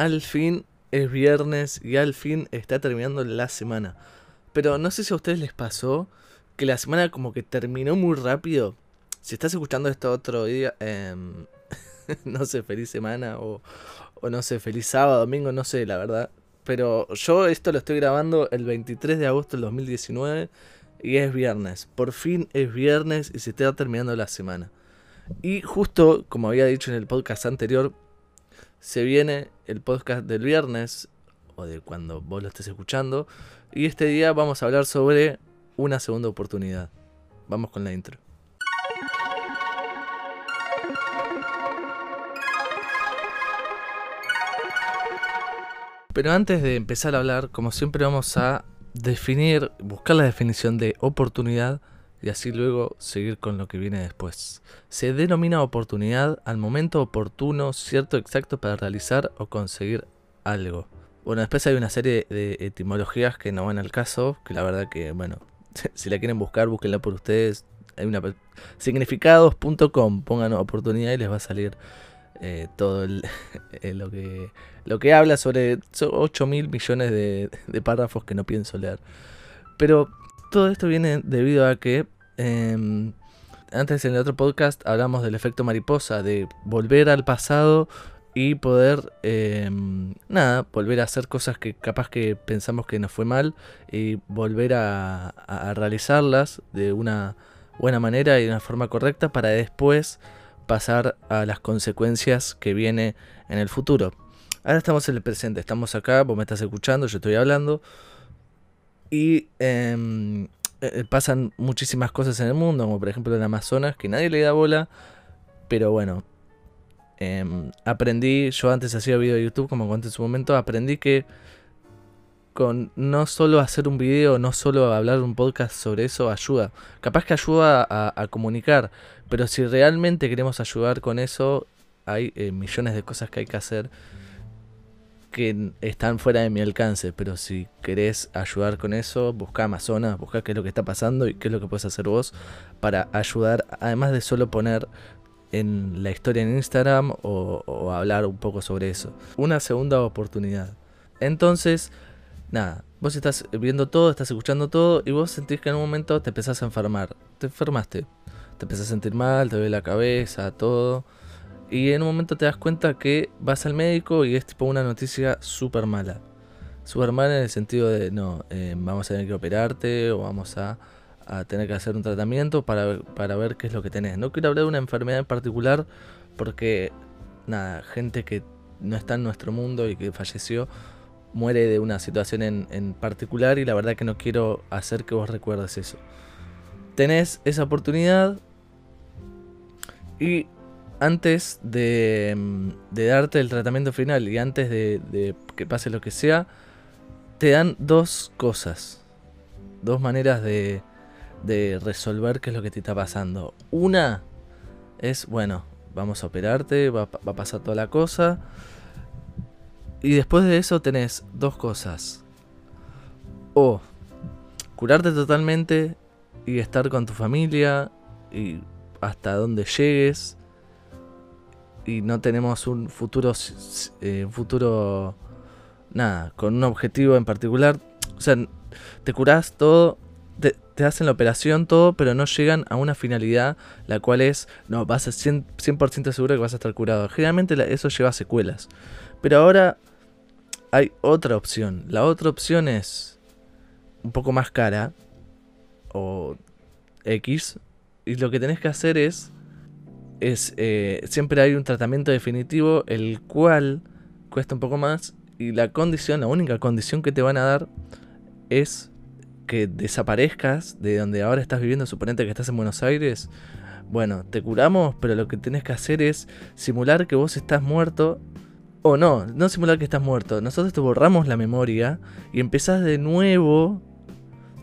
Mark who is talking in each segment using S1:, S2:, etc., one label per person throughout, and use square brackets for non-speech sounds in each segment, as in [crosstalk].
S1: al fin es viernes y al fin está terminando la semana. Pero no sé si a ustedes les pasó que la semana como que terminó muy rápido. Si estás escuchando esto otro día, em, [laughs] no sé, feliz semana o, o no sé, feliz sábado, domingo, no sé, la verdad. Pero yo esto lo estoy grabando el 23 de agosto del 2019 y es viernes. Por fin es viernes y se está terminando la semana. Y justo, como había dicho en el podcast anterior, se viene el podcast del viernes o de cuando vos lo estés escuchando. Y este día vamos a hablar sobre una segunda oportunidad. Vamos con la intro. Pero antes de empezar a hablar, como siempre vamos a definir, buscar la definición de oportunidad y así luego seguir con lo que viene después. Se denomina oportunidad al momento oportuno, cierto, exacto para realizar o conseguir algo. Bueno, después hay una serie de etimologías que no van al caso, que la verdad que, bueno, [laughs] si la quieren buscar, búsquenla por ustedes. Hay una significados.com, pongan oportunidad y les va a salir eh, todo [laughs] lo, que, lo que habla sobre 8 mil millones de, de párrafos que no pienso leer. Pero todo esto viene debido a que em, antes en el otro podcast hablamos del efecto mariposa, de volver al pasado y poder, em, nada, volver a hacer cosas que capaz que pensamos que nos fue mal y volver a, realizarlas de una buena manera y de una forma correcta para después pasar a las consecuencias que viene en el futuro. Ahora estamos en el presente, estamos acá, vos me estás escuchando, yo estoy hablando. Y em, eh, pasan muchísimas cosas en el mundo, como por ejemplo en Amazonas, que nadie le da bola. Pero bueno, em, aprendí, yo antes hacía video de YouTube, como conté en su momento, aprendí que con no solo hacer un video, no solo hablar un podcast sobre eso, ayuda. Capaz que ayuda a, comunicar, pero si realmente queremos ayudar con eso, hay eh, millones de cosas que hay que hacer que están fuera de mi alcance, pero si querés ayudar con eso, busca Amazonas, busca qué es lo que está pasando y qué es lo que puedes hacer vos para ayudar, además de solo poner en la historia en Instagram o, hablar un poco sobre eso. Una segunda oportunidad. Entonces, nada, vos estás viendo todo, estás escuchando todo y vos sentís que en un momento te empezás a enfermar. Te enfermaste, te empezás a sentir mal, te duele la cabeza, todo y en un momento te das cuenta que vas al médico y es tipo una noticia súper mala. Súper mala en el sentido de, no, eh, vamos a tener que operarte o vamos a, tener que hacer un tratamiento para, para, ver qué es lo que tenés. No quiero hablar de una enfermedad en particular porque, nada, gente que no está en nuestro mundo y que falleció muere de una situación en, en particular y la verdad que no quiero hacer que vos recuerdes eso. Tenés esa oportunidad y antes de, mm, de, darte el tratamiento final y antes de, que pase lo que sea, te dan dos cosas. Dos maneras de, de resolver qué es lo que te está pasando. Una es, bueno, vamos a operarte, va, va, a pasar toda la cosa. Y después de eso tenés dos cosas. O curarte totalmente y estar con tu familia y hasta donde llegues y no tenemos un futuro, eh, futuro, nada, con un objetivo en particular. O sea, te curás todo, te, hacen la operación, todo, pero no llegan a una finalidad, la cual es, no, vas a 100%, 100 seguro que vas a estar curado. Generalmente eso lleva secuelas. Pero ahora hay otra opción. La otra opción es un poco más cara, o X, y lo que tenés que hacer es es eh, siempre hay un tratamiento definitivo el cual cuesta un poco más y la condición, la única condición que te van a dar es que desaparezcas de donde ahora estás viviendo, suponete que estás en Buenos Aires. Bueno, te curamos, pero lo que tienes que hacer es simular que vos estás muerto o no, no simular que estás muerto. Nosotros te borramos la memoria y empezás de nuevo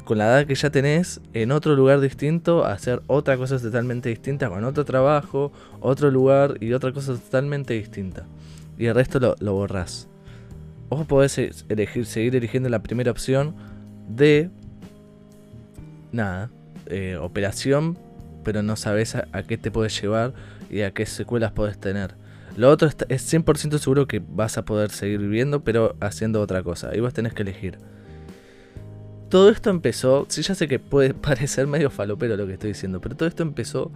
S1: con la edad que ya tenés en otro lugar distinto hacer otra cosa totalmente distinta, con otro trabajo, otro lugar y otra cosa totalmente distinta. Y el resto lo, lo borrás. Vos podés e-, elegir, seguir eligiendo la primera opción de nada, eh, operación, pero no sabes a, qué te puedes llevar y a qué secuelas podés tener. Lo otro es 100% seguro que vas a poder seguir viviendo, pero haciendo otra cosa. Y vos tenés que elegir. Todo esto empezó, sí ya sé que puede [laughs] parecer medio falopero lo que estoy diciendo, pero todo esto empezó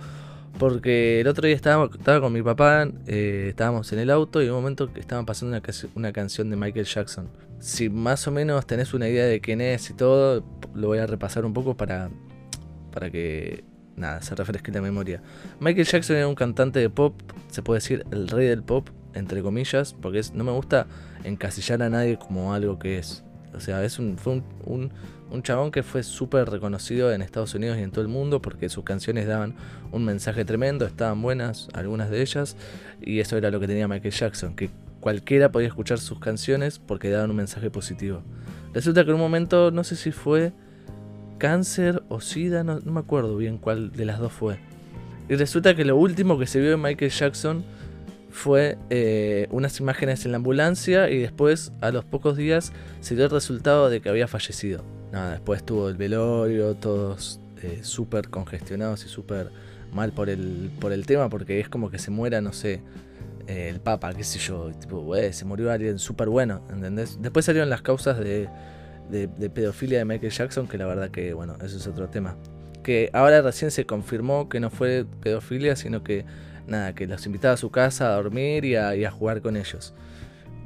S1: porque el otro día estaba, estaba con mi papá, eh, estábamos en el auto y en un momento estaban pasando una, una, canción de Michael Jackson. Si más o menos tenés una idea de quién es y todo, lo voy a repasar un poco para, para que nada, se refresque la memoria. Michael Jackson era un cantante de pop, se puede decir el rey del pop, entre comillas, porque no me gusta encasillar a nadie como algo que es. O sea, es un, fue un, un, chabón que fue súper reconocido en Estados Unidos y en todo el mundo porque sus canciones daban un mensaje tremendo, estaban buenas algunas de ellas, y eso era lo que tenía Michael Jackson, que cualquiera podía escuchar sus canciones porque daban un mensaje positivo. Resulta que en un momento, no sé si fue cáncer o sida, no, me acuerdo bien cuál de las dos fue. Y resulta que lo último que se vio de Michael Jackson fue eh, unas imágenes en la ambulancia y después a los pocos días se dio el resultado de que había fallecido. Después tuvo el velorio, todos eh, súper congestionados y súper mal por el, por el tema, porque es como que se muera, no sé, eh, el Papa, qué sé yo, tipo, se murió alguien súper bueno, ¿entendés? Después salieron las causas de de, pedofilia de Michael Jackson, que la verdad que, bueno, eso es otro tema. Que ahora recién se confirmó que no fue pedofilia, sino que, nada, que los invitaba a su casa a dormir y a, jugar con ellos.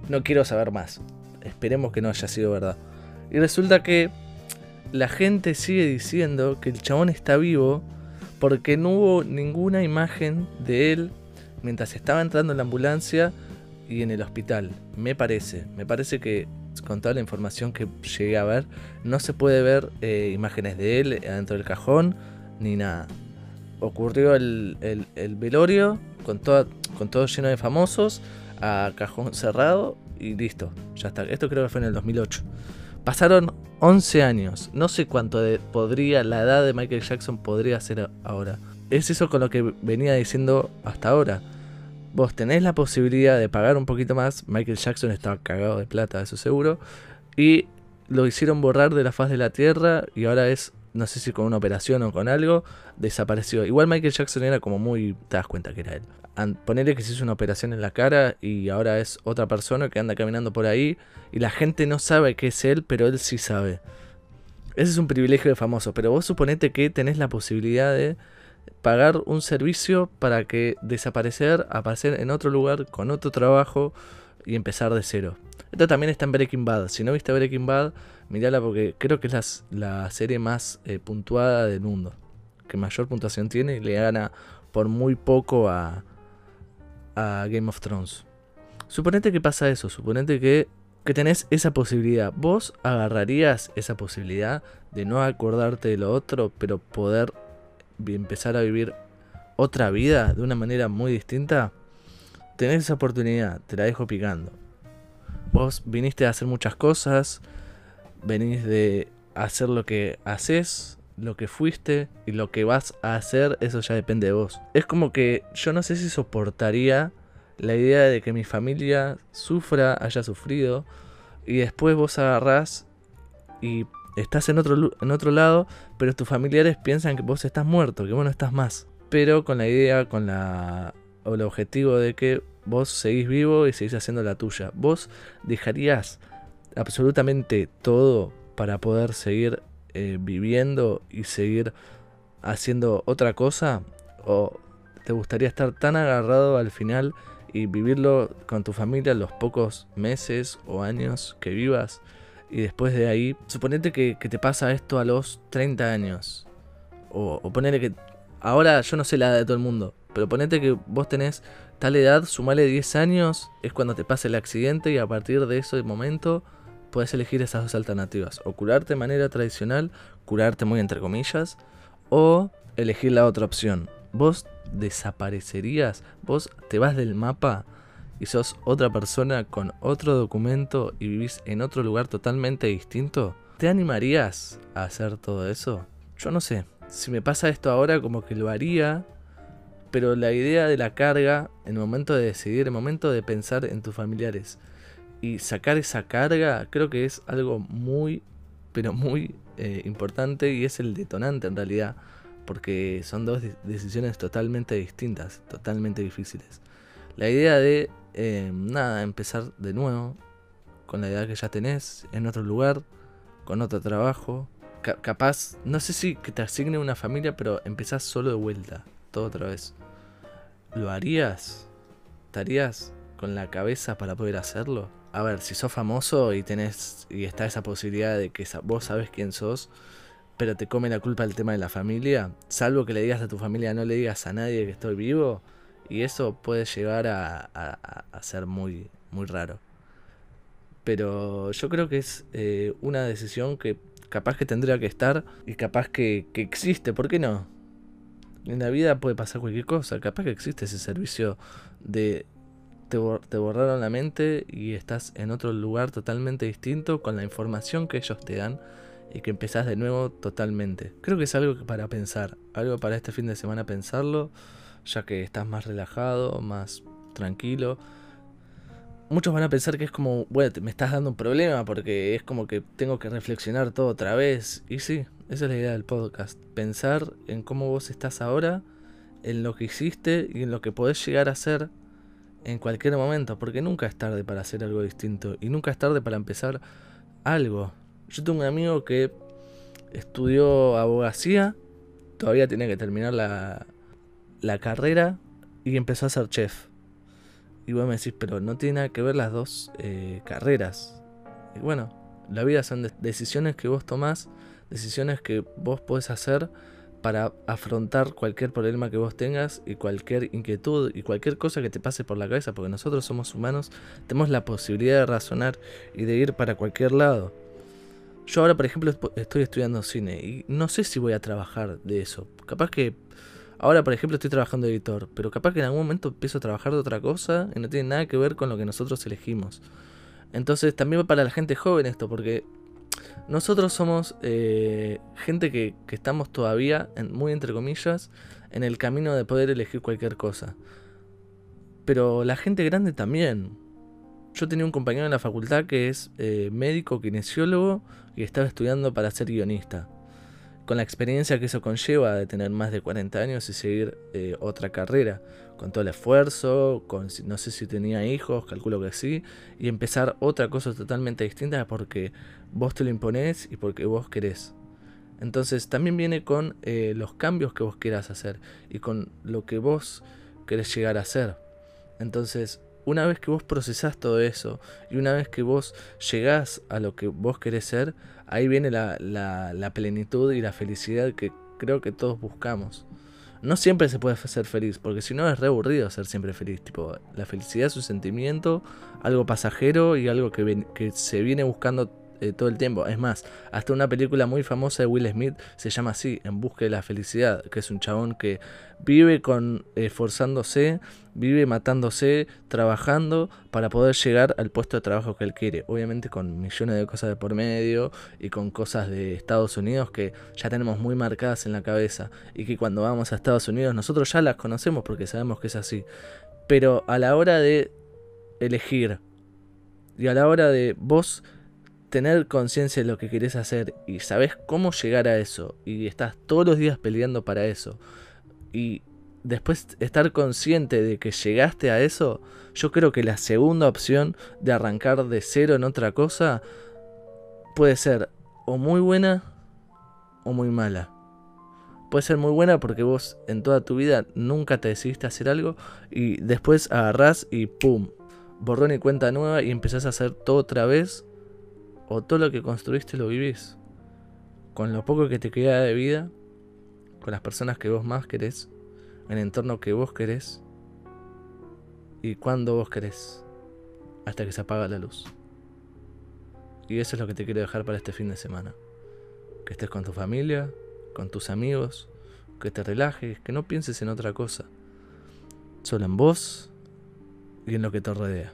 S1: No quiero saber más. Esperemos que no haya sido verdad. Y resulta que la gente sigue diciendo que el chabón está vivo porque no hubo ninguna imagen de él mientras estaba entrando en la ambulancia y en el hospital. Me parece, me parece que con toda la información que llegué a ver, no se puede ver eh, imágenes de él adentro del cajón ni nada. Ocurrió el, velorio con, con todo lleno de famosos, a cajón cerrado y listo, ya está. Esto creo que fue en el 2008. Pasaron 11 años, no sé cuánto de, podría, la edad de Michael Jackson podría ser ahora. Es eso con lo que venía diciendo hasta ahora vos tenés la posibilidad de pagar un poquito más. Michael Jackson estaba cagado de plata, eso seguro. Y lo hicieron borrar de la faz de la tierra y ahora es, no sé si con una operación o con algo, desapareció. Igual Michael Jackson era como muy, te das cuenta que era él. Ponerle que se hizo una operación en la cara y ahora es otra persona que anda caminando por ahí y la gente no sabe que es él, pero él sí sabe. Ese es un privilegio de famoso, pero vos suponete que tenés la posibilidad de pagar un servicio para que desaparecer, aparecer en otro lugar con otro trabajo y empezar de cero. Esto también está en Breaking Bad. Si no viste Breaking Bad, mirala porque creo que es la, serie más eh, puntuada del mundo. Que mayor puntuación tiene y le gana por muy poco a, a Game of Thrones. Suponete que pasa eso, suponete que, que tenés esa posibilidad. ¿Vos agarrarías esa posibilidad de no acordarte de lo otro, pero poder empezar a vivir otra vida de una manera muy distinta, tenés esa oportunidad, te la dejo picando. Vos viniste a hacer muchas cosas, venís de hacer lo que haces, lo que fuiste y lo que vas a hacer, eso ya depende de vos. Es como que yo no sé si soportaría la idea de que mi familia sufra, haya sufrido, y después vos agarrás y estás en otro, en otro lado, pero tus familiares piensan que vos estás muerto, que vos no estás más. Pero con la idea, con la, o el objetivo de que vos seguís vivo y seguís haciendo la tuya. Vos dejarías absolutamente todo para poder seguir eh, viviendo y seguir haciendo otra cosa. ¿O te gustaría estar tan agarrado al final y vivirlo con tu familia los pocos meses o años que vivas? y después de ahí, suponete que, te pasa esto a los 30 años. O, o que. Ahora yo no sé la edad de todo el mundo, pero ponete que vos tenés tal edad, sumale 10 años, es cuando te pasa el accidente y a partir de ese momento puedes elegir esas dos alternativas. O curarte de manera tradicional, curarte muy entre comillas, o elegir la otra opción. Vos desaparecerías, vos te vas del mapa y sos otra persona con otro documento y vivís en otro lugar totalmente distinto, ¿te animarías a hacer todo eso? Yo no sé. Si me pasa esto ahora como que lo haría, pero la idea de la carga, en el momento de decidir, en el momento de pensar en tus familiares y sacar esa carga, creo que es algo muy, pero muy eh, importante y es el detonante en realidad, porque son dos decisiones totalmente distintas, totalmente difíciles. La idea de, eh, nada, empezar de nuevo, con la edad que ya tenés, en otro lugar, con otro trabajo. capaz, no sé si que te asigne una familia, pero empezás solo de vuelta, todo otra vez. ¿Lo harías? ¿Estarías con la cabeza para poder hacerlo? A ver, si sos famoso y tenés y está esa posibilidad de que vos sabes quién sos, pero te come la culpa el tema de la familia, salvo que le digas a tu familia, no le digas a nadie que estoy vivo, y eso puede llegar a, ser muy, muy raro. Pero yo creo que es eh, una decisión que capaz que tendría que estar y capaz que, que existe, ¿por qué no? En la vida puede pasar cualquier cosa, capaz que existe ese servicio de te, te, borraron la mente y estás en otro lugar totalmente distinto con la información que ellos te dan y que empezás de nuevo totalmente. Creo que es algo para pensar, algo para este fin de semana pensarlo, ya que estás más relajado, más tranquilo. Muchos van a pensar que es como, bueno, me estás dando un problema porque es como que tengo que reflexionar todo otra vez. Y sí, esa es la idea del podcast. Pensar en cómo vos estás ahora, en lo que hiciste y en lo que podés llegar a ser en cualquier momento. Porque nunca es tarde para hacer algo distinto. Y nunca es tarde para empezar algo. Yo tengo un amigo que estudió abogacía, todavía tiene que terminar la, la carrera y empezó a ser chef. Y vos me decís, pero no tiene nada que ver las dos eh, carreras. Y bueno, la vida son decisiones que vos tomás, decisiones que vos podés hacer para afrontar cualquier problema que vos tengas y cualquier inquietud y cualquier cosa que te pase por la cabeza, porque nosotros somos humanos, tenemos la posibilidad de razonar y de ir para cualquier lado. Yo ahora, por ejemplo, estoy estudiando cine y no sé si voy a trabajar de eso. Capaz que ahora, por ejemplo, estoy trabajando de editor, pero capaz que en algún momento empiezo a trabajar de otra cosa y no tiene nada que ver con lo que nosotros elegimos. Entonces también va para la gente joven esto, porque nosotros somos eh, gente que, estamos todavía, en, muy entre comillas, en el camino de poder elegir cualquier cosa. Pero la gente grande también. Yo tenía un compañero en la facultad que es eh, médico, kinesiólogo y estaba estudiando para ser guionista. Con la experiencia que eso conlleva de tener más de 40 años y seguir eh, otra carrera, con todo el esfuerzo, con, no sé si tenía hijos, calculo que sí, y empezar otra cosa totalmente distinta porque vos te lo imponés y porque vos querés. Entonces también viene con eh, los cambios que vos quieras hacer y con lo que vos querés llegar a hacer. Entonces una vez que vos procesás todo eso y una vez que vos llegás a lo que vos querés ser, ahí viene la, la, plenitud y la felicidad que creo que todos buscamos. No siempre se puede ser feliz, porque si no es re aburrido ser siempre feliz. Tipo, la felicidad es un sentimiento, algo pasajero y algo que, que se viene buscando eh, todo el tiempo. Es más, hasta una película muy famosa de Will Smith se llama así, En Busca de la Felicidad, que es un chabón que vive con esforzándose, vive matándose, trabajando para poder llegar al puesto de trabajo que él quiere. Obviamente con millones de cosas de por medio y con cosas de Estados Unidos que ya tenemos muy marcadas en la cabeza y que cuando vamos a Estados Unidos nosotros ya las conocemos porque sabemos que es así. Pero a la hora de elegir y a la hora de vos tener conciencia de lo que querés hacer y sabes cómo llegar a eso y estás todos los días peleando para eso y después estar consciente de que llegaste a eso, yo creo que la segunda opción de arrancar de cero en otra cosa puede ser o muy buena o muy mala. Puede ser muy buena porque vos en toda tu vida nunca te decidiste hacer algo y después agarrás y pum, borrón y cuenta nueva y empezás a hacer todo otra vez o todo lo que construiste lo vivís. Con lo poco que te queda de vida, con las personas que vos más querés, en el entorno que vos querés y cuando vos querés, hasta que se apaga la luz. Y eso es lo que te quiero dejar para este fin de semana. Que estés con tu familia, con tus amigos, que te relajes, que no pienses en otra cosa, solo en vos y en lo que te rodea.